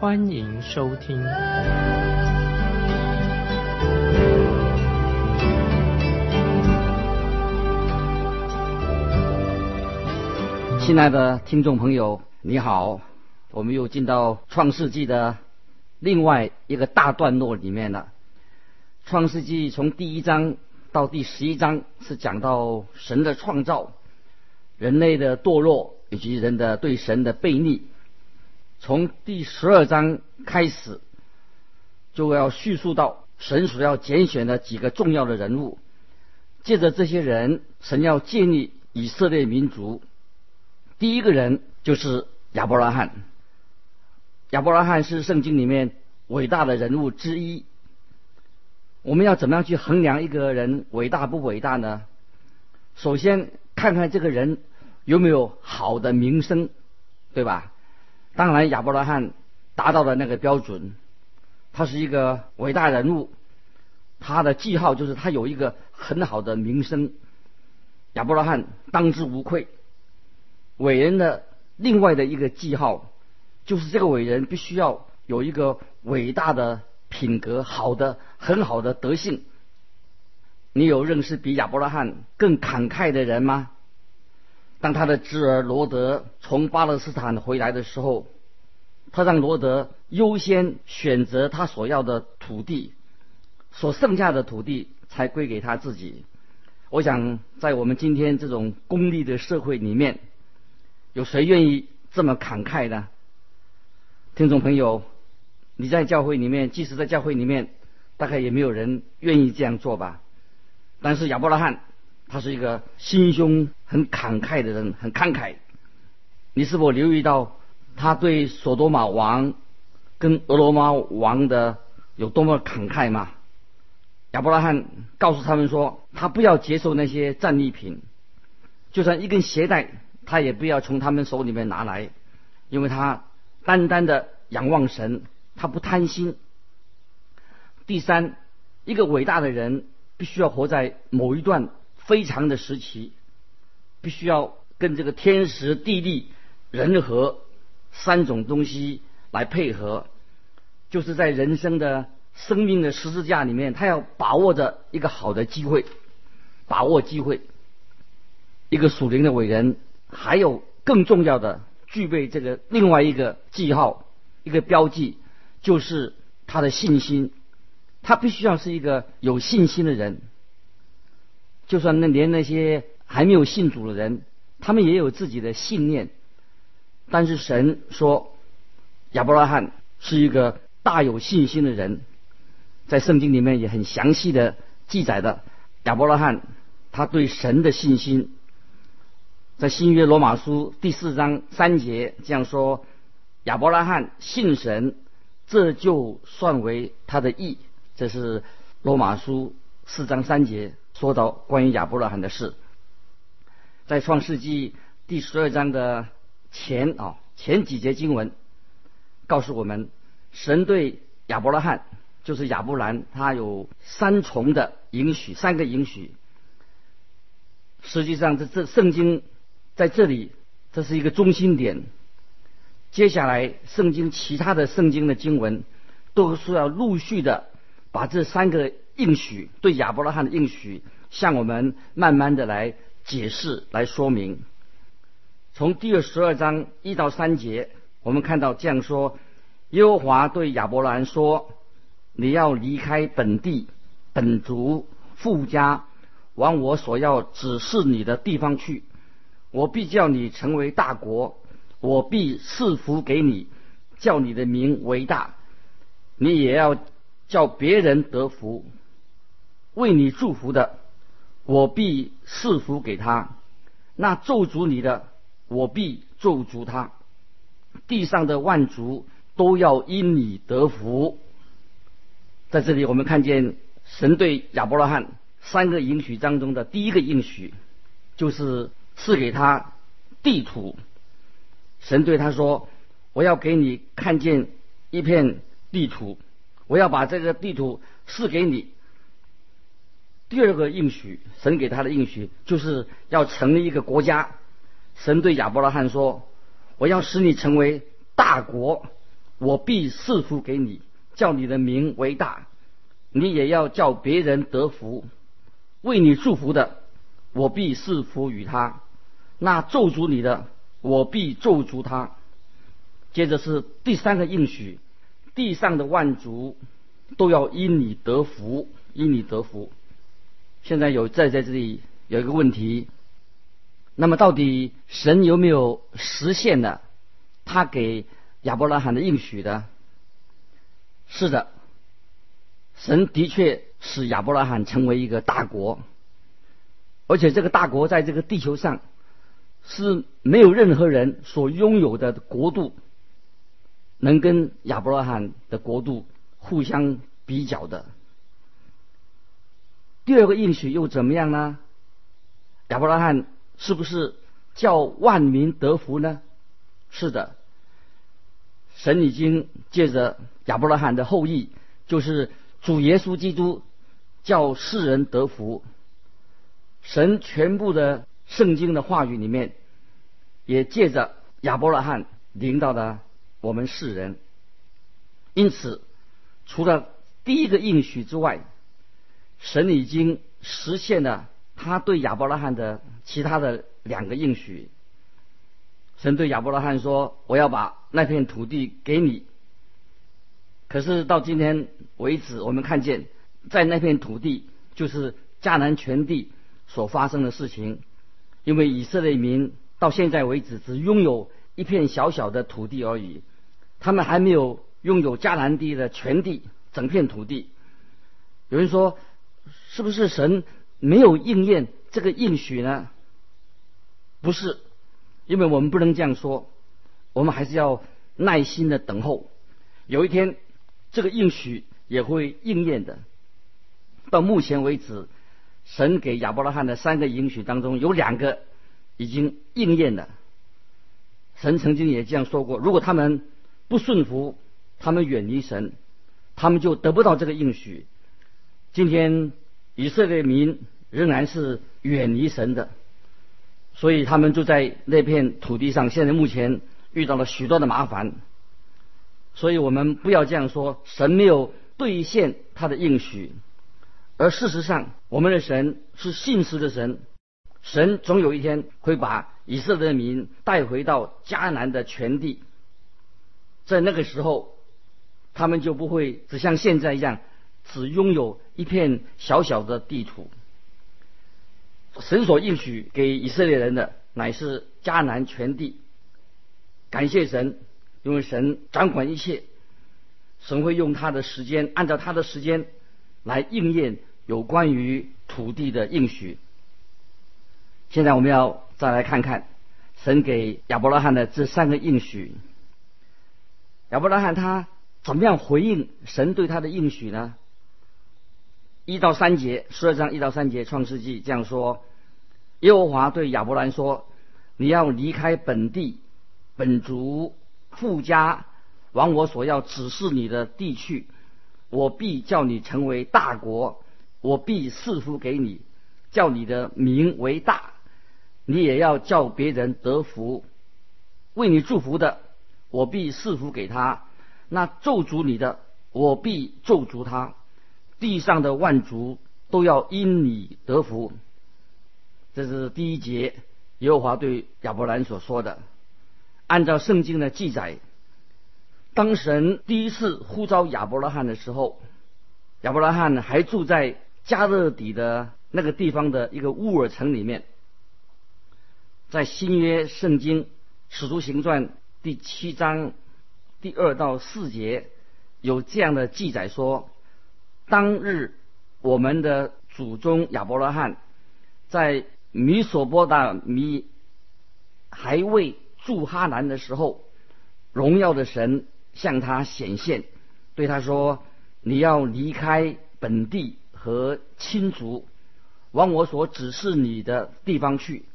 欢迎收听。亲爱的听众朋友，你好，我们又进到创世纪的另外一个大段落里面了。创世纪从第一章到第十一章是讲到神的创造、人类的堕落以及人的对神的背逆。从第十二章开始，就要叙述到神所要拣选的几个重要的人物，借着这些人，神要建立以色列民族。第一个人就是亚伯拉罕。亚伯拉罕是圣经里面伟大的人物之一。我们要怎么样去衡量一个人伟大不伟大呢？首先看看这个人有没有好的名声，对吧？当然，亚伯拉罕达到了那个标准，他是一个伟大人物。他的记号就是他有一个很好的名声。亚伯拉罕当之无愧。伟人的另外的一个记号，就是这个伟人必须要有一个伟大的品格，好的很好的德性。你有认识比亚伯拉罕更慷慨的人吗？当他的侄儿罗德从巴勒斯坦回来的时候，他让罗德优先选择他所要的土地，所剩下的土地才归给他自己。我想，在我们今天这种功利的社会里面。有谁愿意这么慷慨呢？听众朋友，你在教会里面，即使在教会里面，大概也没有人愿意这样做吧。但是亚伯拉罕，他是一个心胸很慷慨的人，很慷慨。你是否留意到他对索多玛王跟俄罗斯王的有多么慷慨吗？亚伯拉罕告诉他们说，他不要接受那些战利品，就算一根鞋带。他也不要从他们手里面拿来，因为他单单的仰望神，他不贪心。第三，一个伟大的人必须要活在某一段非常的时期，必须要跟这个天时地利人和三种东西来配合，就是在人生的生命的十字架里面，他要把握着一个好的机会，把握机会，一个属灵的伟人。还有更重要的，具备这个另外一个记号，一个标记，就是他的信心。他必须要是一个有信心的人。就算那连那些还没有信主的人，他们也有自己的信念。但是神说，亚伯拉罕是一个大有信心的人，在圣经里面也很详细的记载的亚伯拉罕他对神的信心。在新约罗马书第四章三节这样说：亚伯拉罕信神，这就算为他的义。这是罗马书四章三节说到关于亚伯拉罕的事。在创世纪第十二章的前啊前几节经文告诉我们，神对亚伯拉罕就是亚伯兰，他有三重的允许，三个允许。实际上，这这圣经。在这里，这是一个中心点。接下来，圣经其他的圣经的经文，都是要陆续的把这三个应许对亚伯拉罕的应许，向我们慢慢的来解释、来说明。从第二十二章一到三节，我们看到这样说：耶和华对亚伯兰说：“你要离开本地、本族、富家，往我所要指示你的地方去。”我必叫你成为大国，我必赐福给你，叫你的名为大。你也要叫别人得福，为你祝福的，我必赐福给他；那咒诅你的，我必咒诅他。地上的万族都要因你得福。在这里，我们看见神对亚伯拉罕三个应许当中的第一个应许，就是赐给他地图。神对他说：“我要给你看见一片地图，我要把这个地图赐给你。”第二个应许，神给他的应许，就是要成立一个国家。神对亚伯拉罕说：“我要使你成为大国，我必赐福给你，叫你的名为大。你也要叫别人得福。为你祝福的，我必赐福于他；那咒诅你的，我必咒诅他。”接着是第三个应许：地上的万族都要因你得福，因你得福。现在有在在这里有一个问题，那么到底神有没有实现了他给亚伯拉罕的应许呢？是的，神的确使亚伯拉罕成为一个大国，而且这个大国在这个地球上是没有任何人所拥有的国度能跟亚伯拉罕的国度互相比较的。第二个应许又怎么样呢？亚伯拉罕是不是叫万民得福呢？是的，神已经借着亚伯拉罕的后裔，就是主耶稣基督，叫世人得福。神全部的圣经的话语里面，也借着亚伯拉罕领导了我们世人。因此，除了第一个应许之外，神已经实现了他对亚伯拉罕的其他的两个应许。神对亚伯拉罕说：“我要把那片土地给你。”可是到今天为止，我们看见在那片土地，就是迦南全地所发生的事情。因为以色列民到现在为止只拥有一片小小的土地而已，他们还没有拥有迦南地的全地整片土地。有人说。是不是神没有应验这个应许呢？不是，因为我们不能这样说，我们还是要耐心的等候。有一天，这个应许也会应验的。到目前为止，神给亚伯拉罕的三个应许当中，有两个已经应验了。神曾经也这样说过：如果他们不顺服，他们远离神，他们就得不到这个应许。今天。以色列民仍然是远离神的，所以他们就在那片土地上。现在目前遇到了许多的麻烦，所以我们不要这样说，神没有兑现他的应许。而事实上，我们的神是信实的神，神总有一天会把以色列民带回到迦南的全地，在那个时候，他们就不会只像现在一样。只拥有一片小小的地图。神所应许给以色列人的乃是迦南全地。感谢神，因为神掌管一切，神会用他的时间，按照他的时间来应验有关于土地的应许。现在我们要再来看看神给亚伯拉罕的这三个应许。亚伯拉罕他怎么样回应神对他的应许呢？一到三节，十二章一到三节，创世纪这样说：耶和华对亚伯兰说：“你要离开本地、本族、富家，往我所要指示你的地去。我必叫你成为大国，我必赐福给你，叫你的名为大。你也要叫别人得福。为你祝福的，我必赐福给他；那咒诅你的，我必咒诅他。”地上的万族都要因你得福，这是第一节耶和华对亚伯兰所说的。按照圣经的记载，当神第一次呼召亚伯拉罕的时候，亚伯拉罕还住在加勒底的那个地方的一个乌尔城里面。在新约圣经使徒行传第七章第二到四节有这样的记载说。当日，我们的祖宗亚伯拉罕在米索波达米还未住哈南的时候，荣耀的神向他显现，对他说：“你要离开本地和亲族，往我所指示你的地方去。”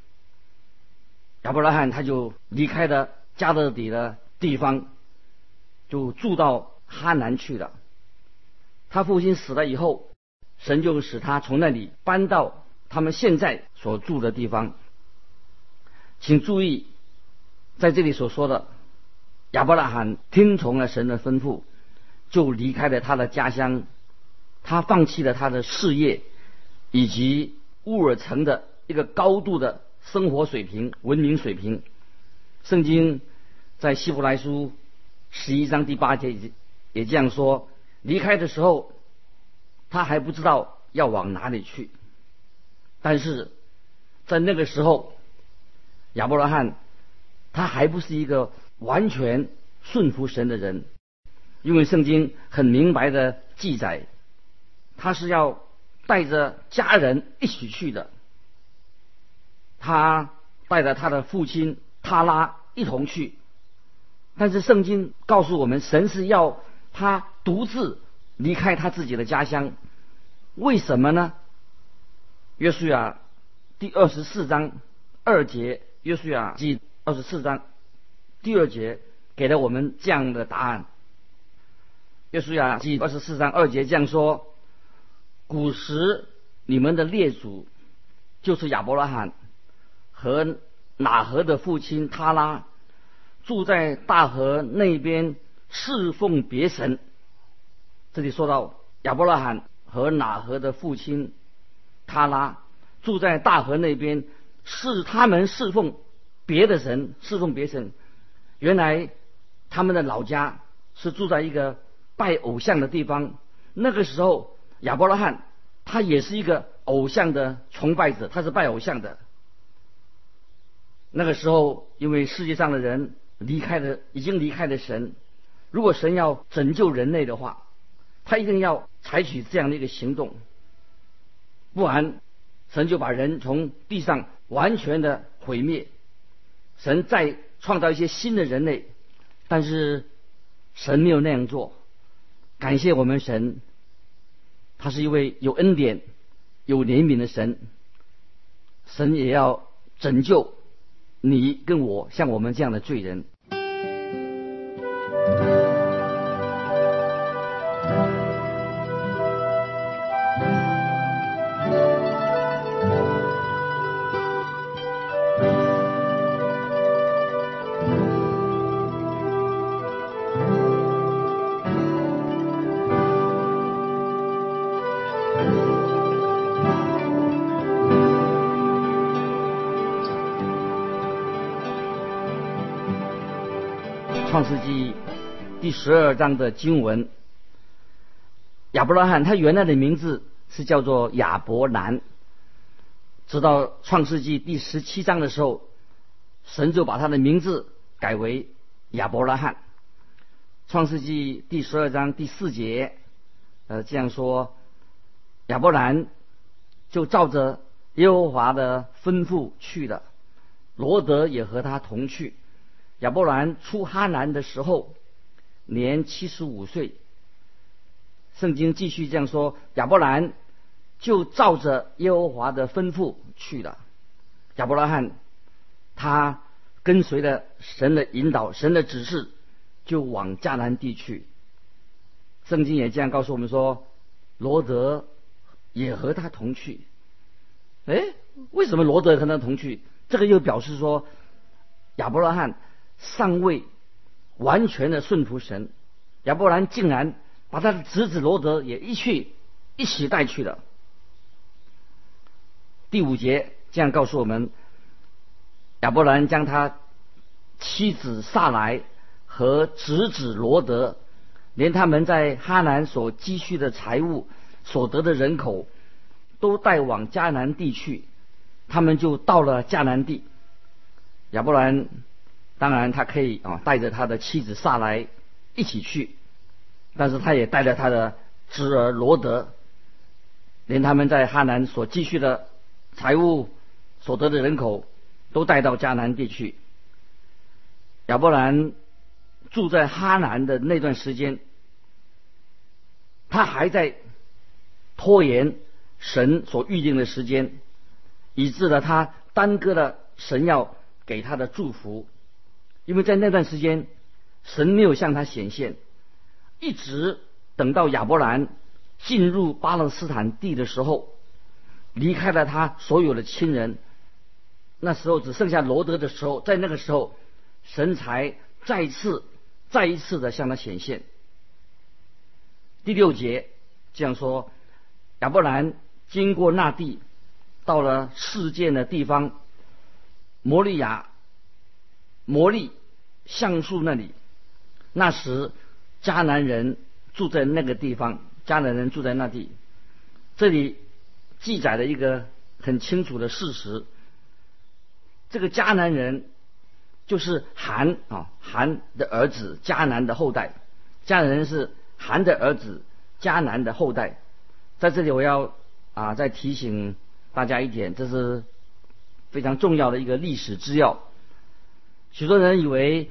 亚伯拉罕他就离开了加勒底的地方，就住到哈南去了。他父亲死了以后，神就使他从那里搬到他们现在所住的地方。请注意，在这里所说的亚伯拉罕听从了神的吩咐，就离开了他的家乡，他放弃了他的事业，以及乌尔城的一个高度的。生活水平、文明水平，圣经在希伯来书十一章第八节也这样说：离开的时候，他还不知道要往哪里去。但是在那个时候，亚伯拉罕他还不是一个完全顺服神的人，因为圣经很明白的记载，他是要带着家人一起去的。他带着他的父亲塔拉一同去，但是圣经告诉我们，神是要他独自离开他自己的家乡。为什么呢？约书亚第二十四章二节，约书亚记二十四章第二节给了我们这样的答案。约书亚记二十四章二节这样说：古时你们的列祖就是亚伯拉罕。和哪河的父亲他拉住在大河那边侍奉别神。这里说到亚伯拉罕和哪和的父亲他拉住在大河那边，是他们侍奉别的神，侍奉别神。原来他们的老家是住在一个拜偶像的地方。那个时候亚伯拉罕他也是一个偶像的崇拜者，他是拜偶像的。那个时候，因为世界上的人离开了，已经离开了神。如果神要拯救人类的话，他一定要采取这样的一个行动，不然神就把人从地上完全的毁灭。神再创造一些新的人类，但是神没有那样做。感谢我们神，他是一位有恩典、有怜悯的神。神也要拯救。你跟我像我们这样的罪人。十二章的经文，亚伯拉罕他原来的名字是叫做亚伯兰，直到创世纪第十七章的时候，神就把他的名字改为亚伯拉罕。创世纪第十二章第四节，呃，这样说：亚伯兰就照着耶和华的吩咐去了，罗德也和他同去。亚伯兰出哈南的时候，年七十五岁。圣经继续这样说：亚伯兰就照着耶和华的吩咐去了。亚伯拉罕他跟随了神的引导，神的指示，就往迦南地去。圣经也这样告诉我们说：罗德也和他同去。哎，为什么罗德和他同去？这个又表示说亚伯拉罕。尚未完全的顺服神，亚伯兰竟然把他的侄子罗德也一去一起带去了。第五节这样告诉我们：亚伯兰将他妻子萨莱和侄子罗德，连他们在哈南所积蓄的财物、所得的人口，都带往迦南地去。他们就到了迦南地。亚伯兰。当然，他可以啊带着他的妻子萨来一起去，但是他也带着他的侄儿罗德，连他们在哈南所积蓄的财物、所得的人口，都带到迦南地区。亚伯兰住在哈南的那段时间，他还在拖延神所预定的时间，以致了他耽搁了神要给他的祝福。因为在那段时间，神没有向他显现，一直等到亚伯兰进入巴勒斯坦地的时候，离开了他所有的亲人，那时候只剩下罗德的时候，在那个时候，神才再次、再一次的向他显现。第六节这样说：亚伯兰经过那地，到了事件的地方摩利亚。摩利橡树那里，那时迦南人住在那个地方，迦南人住在那地。这里记载了一个很清楚的事实：这个迦南人就是韩啊，韩的儿子，迦南的后代。迦南人是韩的儿子，迦南的后代。在这里，我要啊再提醒大家一点，这是非常重要的一个历史资料。许多人以为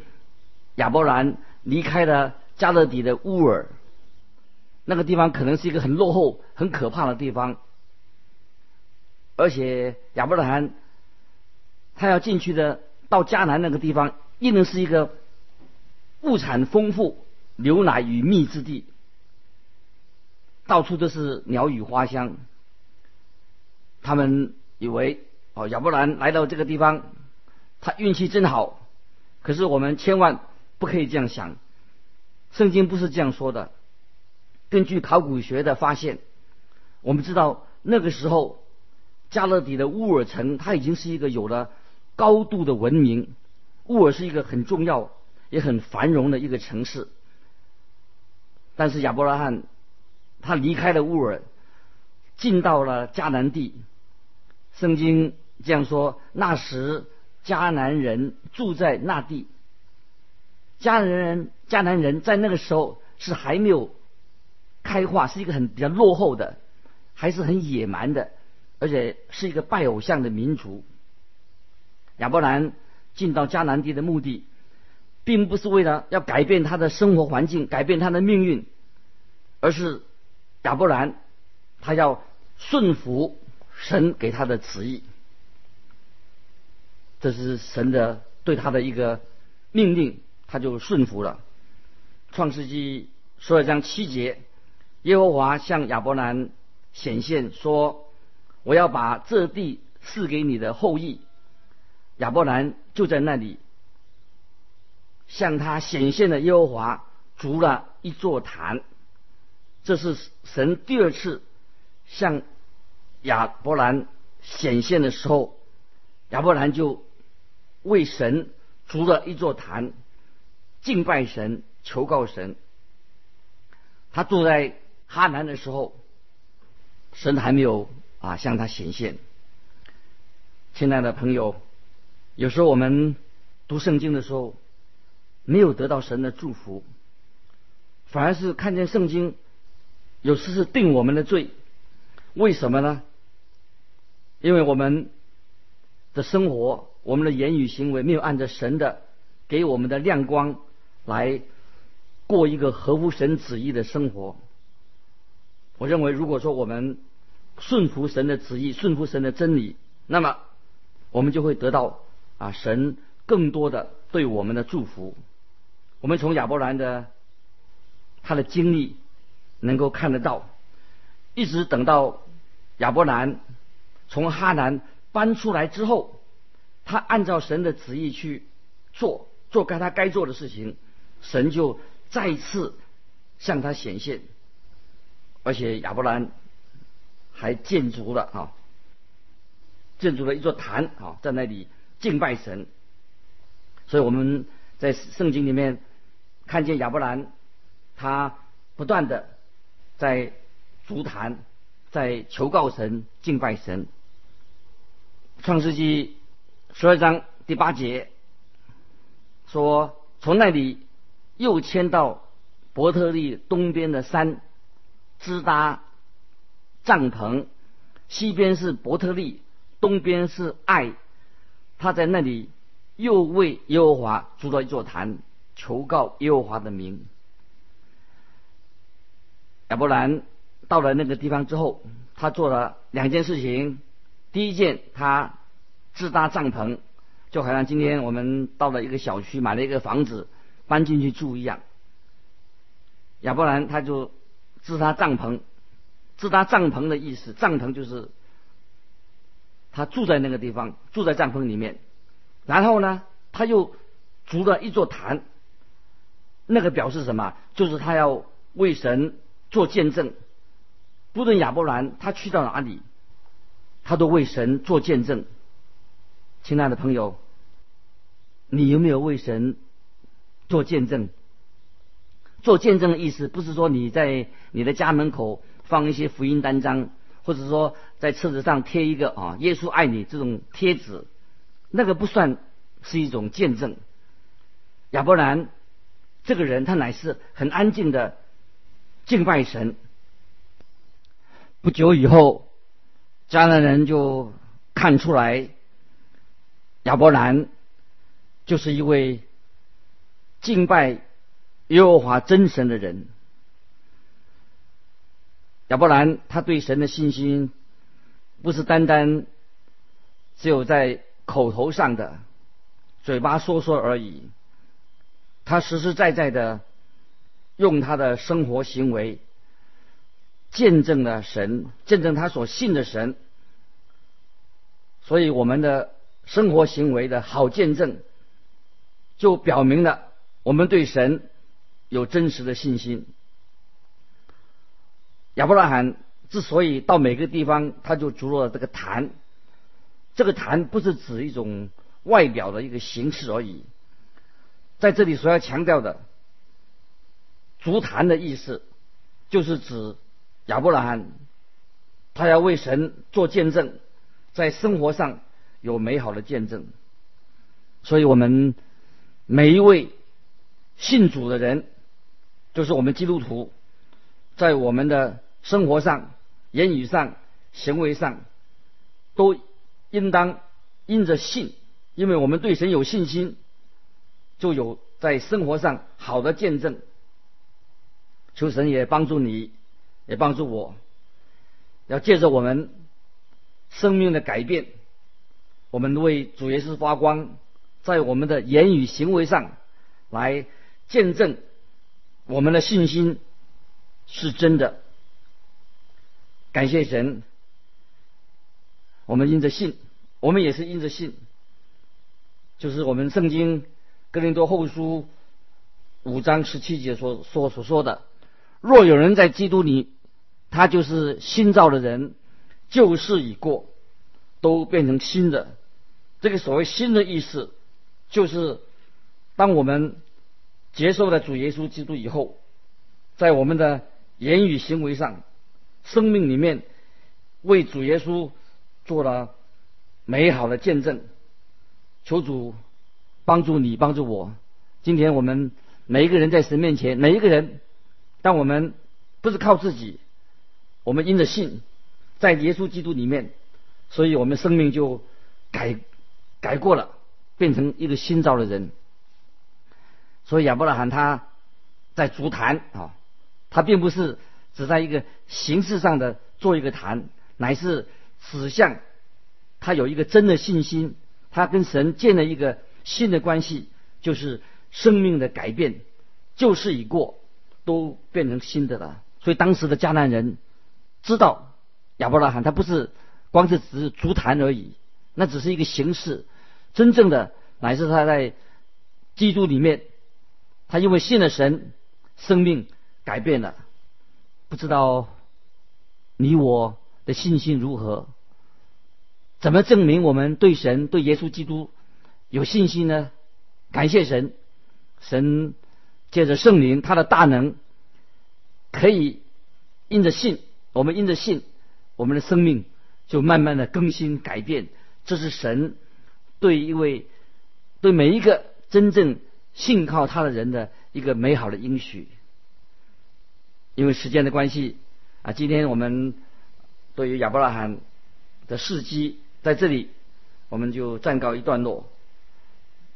亚伯兰离开了加勒底的乌尔，那个地方可能是一个很落后、很可怕的地方，而且亚伯兰他要进去的到迦南那个地方，一定是一个物产丰富、牛奶与蜜之地，到处都是鸟语花香。他们以为哦，亚伯兰来到这个地方，他运气真好。可是我们千万不可以这样想，圣经不是这样说的。根据考古学的发现，我们知道那个时候加勒底的乌尔城，它已经是一个有了高度的文明。乌尔是一个很重要也很繁荣的一个城市。但是亚伯拉罕他离开了乌尔，进到了迦南地。圣经这样说：那时。迦南人住在那地，迦南人迦南人在那个时候是还没有开化，是一个很比较落后的，还是很野蛮的，而且是一个拜偶像的民族。亚伯兰进到迦南地的目的，并不是为了要改变他的生活环境、改变他的命运，而是亚伯兰他要顺服神给他的旨意。这是神的对他的一个命令，他就顺服了。创世纪十二章七节，耶和华向亚伯兰显现说：“我要把这地赐给你的后裔。”亚伯兰就在那里向他显现的耶和华筑了一座坛。这是神第二次向亚伯兰显现的时候，亚伯兰就。为神筑了一座坛，敬拜神，求告神。他住在哈南的时候，神还没有啊向他显现。亲爱的朋友，有时候我们读圣经的时候，没有得到神的祝福，反而是看见圣经，有时是定我们的罪。为什么呢？因为我们的生活。我们的言语行为没有按照神的给我们的亮光来过一个合乎神旨意的生活。我认为，如果说我们顺服神的旨意，顺服神的真理，那么我们就会得到啊神更多的对我们的祝福。我们从亚伯兰的他的经历能够看得到，一直等到亚伯兰从哈南搬出来之后。他按照神的旨意去做，做该他该做的事情，神就再次向他显现，而且亚伯兰还建筑了啊，建筑了一座坛啊，在那里敬拜神。所以我们在圣经里面看见亚伯兰，他不断的在足坛，在求告神、敬拜神。创世纪。十二章第八节说：“从那里又迁到伯特利东边的山，支搭帐篷。西边是伯特利，东边是爱。他在那里又为耶和华筑了一座坛，求告耶和华的名。”亚伯兰到了那个地方之后，他做了两件事情。第一件，他自搭帐篷，就好像今天我们到了一个小区买了一个房子，搬进去住一样。亚伯兰他就自搭帐篷，自搭帐篷的意思，帐篷就是他住在那个地方，住在帐篷里面。然后呢，他又筑了一座坛，那个表示什么？就是他要为神做见证。不论亚伯兰他去到哪里，他都为神做见证。亲爱的朋友，你有没有为神做见证？做见证的意思不是说你在你的家门口放一些福音单张，或者说在车子上贴一个啊“耶稣爱你”这种贴纸。那个不算是一种见证。亚伯兰这个人，他乃是很安静的敬拜神。不久以后，迦南人就看出来亚伯兰就是一位敬拜耶和华真神的人。亚伯兰他对神的信心不是单单只有在。口头上的，嘴巴说说而已。他实实在在的用他的生活行为见证了神，见证他所信的神。所以我们的生活行为的好见证，就表明了我们对神有真实的信心。亚伯拉罕之所以到每个地方，他就筑了这个坛。这个坛不是指一种外表的一个形式而已，在这里所要强调的足坛的意思，就是指亚伯拉罕，他要为神做见证，在生活上有美好的见证。所以我们每一位信主的人，就是我们基督徒，在我们的生活上、言语上、行为上，都。应当因着信，因为我们对神有信心，就有在生活上好的见证。求神也帮助你，也帮助我，要借着我们生命的改变，我们为主耶稣发光，在我们的言语行为上来见证我们的信心是真的。感谢神。我们因着信，我们也是因着信，就是我们圣经哥林多后书五章十七节所所所说的：若有人在基督里，他就是新造的人，旧事已过，都变成新的。这个所谓新的意思，就是当我们接受了主耶稣基督以后，在我们的言语行为上，生命里面为主耶稣。做了美好的见证，求主帮助你，帮助我。今天我们每一个人在神面前，每一个人，但我们不是靠自己，我们因着信，在耶稣基督里面，所以我们生命就改改过了，变成一个新造的人。所以亚伯拉罕他在足坛啊，他并不是只在一个形式上的做一个坛，乃是。指向他有一个真的信心，他跟神建了一个新的关系，就是生命的改变，旧事已过，都变成新的了。所以当时的迦南人知道亚伯拉罕他不是光是只是足坛而已，那只是一个形式，真正的乃是他在基督里面，他因为信了神，生命改变了。不知道你我。的信心如何？怎么证明我们对神、对耶稣基督有信心呢？感谢神，神借着圣灵他的大能，可以因着信，我们因着信，我们的生命就慢慢的更新改变。这是神对一位、对每一个真正信靠他的人的一个美好的应许。因为时间的关系啊，今天我们。对于亚伯拉罕的事迹，在这里我们就暂告一段落。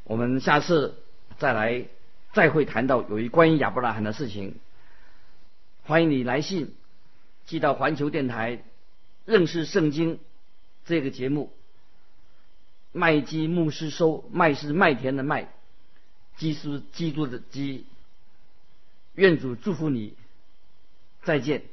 我们下次再来，再会谈到有一关于亚伯拉罕的事情。欢迎你来信寄到环球电台认识圣经这个节目。麦基牧师收，麦是麦田的麦，基是基督的基。愿主祝福你，再见。